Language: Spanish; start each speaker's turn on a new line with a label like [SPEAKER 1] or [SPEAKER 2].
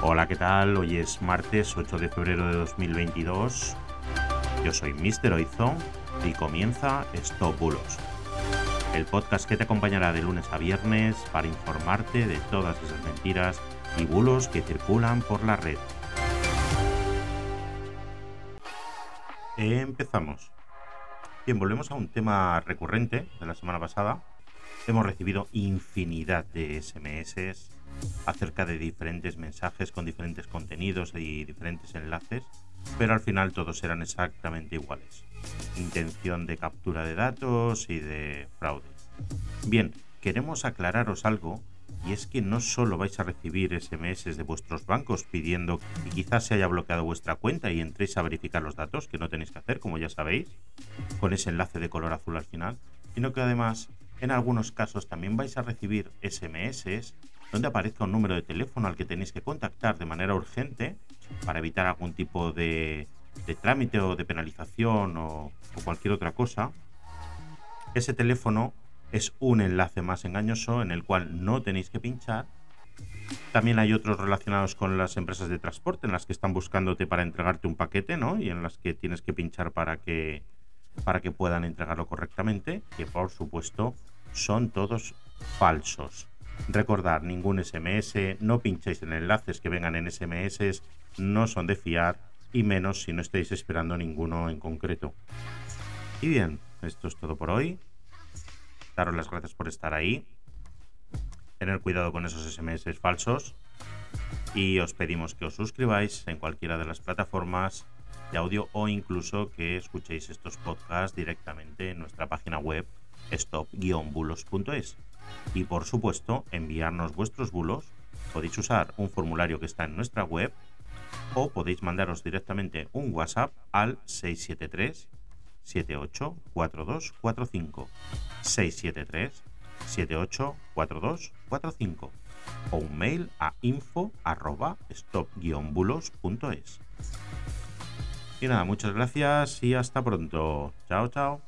[SPEAKER 1] Hola, ¿qué tal? Hoy es martes 8 de febrero de 2022. Yo soy Mr. Oizón y comienza Stop Bulos, el podcast que te acompañará de lunes a viernes para informarte de todas esas mentiras y bulos que circulan por la red. Empezamos. Bien, volvemos a un tema recurrente de la semana pasada. Hemos recibido infinidad de SMS acerca de diferentes mensajes con diferentes contenidos y diferentes enlaces, pero al final todos eran exactamente iguales. Intención de captura de datos y de fraude. Bien, queremos aclararos algo y es que no solo vais a recibir SMS de vuestros bancos pidiendo que quizás se haya bloqueado vuestra cuenta y entréis a verificar los datos, que no tenéis que hacer, como ya sabéis, con ese enlace de color azul al final, sino que además en algunos casos también vais a recibir SMS donde aparezca un número de teléfono al que tenéis que contactar de manera urgente para evitar algún tipo de, trámite o de penalización o, o cualquier otra cosa. Ese teléfono es un enlace más engañoso en el cual no tenéis que pinchar. También hay otros relacionados con las empresas de transporte en las que están buscándote para entregarte un paquete, ¿no? Y en las que tienes que pinchar para que para que puedan entregarlo correctamente, que por supuesto son todos falsos. Recordar, ningún SMS, no pinchéis en enlaces que vengan en SMS, no son de fiar y menos si no estáis esperando ninguno en concreto. Y bien, esto es todo por hoy. Daros las gracias por estar ahí. Tener cuidado con esos SMS falsos. Y os pedimos que os suscribáis en cualquiera de las plataformas de audio o incluso que escuchéis estos podcasts directamente en nuestra página web stop-bulos.es. Y por supuesto, enviarnos vuestros bulos. Podéis usar un formulario que está en nuestra web o podéis mandaros directamente un WhatsApp al 673 784245 673 784245 o un mail a info arroba stop-bulos.es. Y nada, muchas gracias y hasta pronto. Chao, chao.